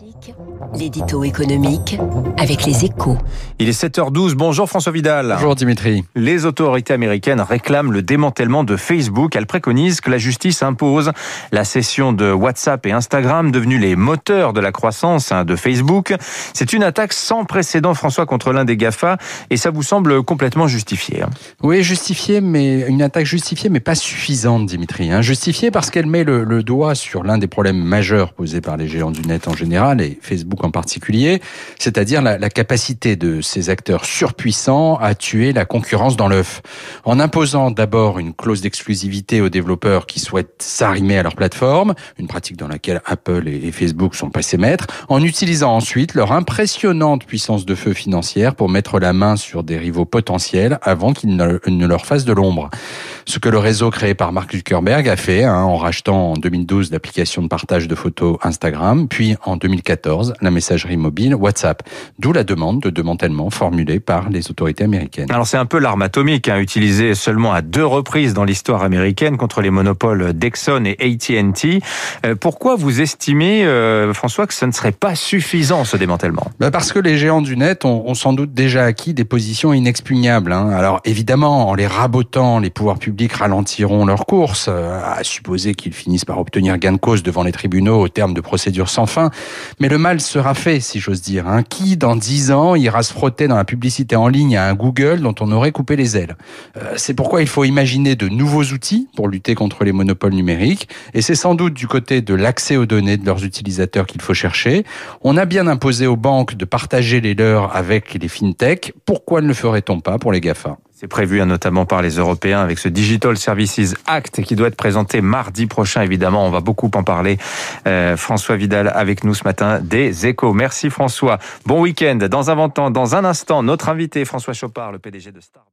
Classique, l'édito économique avec les échos. Il est 7h12. Bonjour François Vidal. Bonjour Dimitri. Les autorités américaines réclament le démantèlement de Facebook. Elles préconisent que la justice impose la cession de WhatsApp et Instagram, devenus les moteurs de la croissance hein, de Facebook. C'est une attaque sans précédent, François, contre l'un des GAFA, et ça vous semble complètement justifié. hein Oui, justifié, mais une attaque justifiée, mais pas suffisante, Dimitri. Hein. Justifiée parce qu'elle met le, le doigt sur l'un des problèmes majeurs posés par les géants du net en général et Facebook en particulier, c'est-à-dire la, capacité de ces acteurs surpuissants à tuer la concurrence dans l'œuf. En imposant d'abord une clause d'exclusivité aux développeurs qui souhaitent s'arrimer à leur plateforme, une pratique dans laquelle Apple et Facebook sont passés maîtres, en utilisant ensuite leur impressionnante puissance de feu financière pour mettre la main sur des rivaux potentiels avant qu'ils ne, ne leur fassent de l'ombre. Ce que le réseau créé par Mark Zuckerberg a fait hein, en rachetant en 2012 l'application de partage de photos Instagram, puis en 2014 la messagerie mobile WhatsApp. D'où la demande de démantèlement formulée par les autorités américaines. Alors c'est un peu l'arme atomique, hein, utilisée seulement à deux reprises dans l'histoire américaine contre les monopoles Dexon et AT&T. Euh, pourquoi vous estimez, euh, François, que ce ne serait pas suffisant ce démantèlement? Bah Parce que les géants du net ont, ont, sans doute déjà acquis des positions inexpugnables. Hein. Alors évidemment, en les rabotant, les pouvoirs publics ralentiront leur course, euh, à supposer qu'ils finissent par obtenir gain de cause devant les tribunaux au terme de procédures sans fin. Mais le mal sera fait, si j'ose dire. Hein. Qui, dans dix ans, ira se frotter dans la publicité en ligne à un Google dont on aurait coupé les ailes? Euh, C'est pourquoi il faut imaginer de nouveaux outils pour lutter contre les monopoles numériques. Et c'est sans doute du côté de l'accès aux données de leurs utilisateurs qu'il faut chercher. On a bien imposé aux banques de partager les leurs avec les fintechs. Pourquoi ne le ferait-on pas pour les GAFA? C'est prévu hein, notamment par les Européens avec ce Digital Services Act qui doit être présenté mardi prochain. Évidemment, on va beaucoup en parler. Euh, François Vidal avec nous ce matin des Échos. Merci François. Bon week-end. Dans un, dans un instant, notre invité François Chopard, le PDG de Star.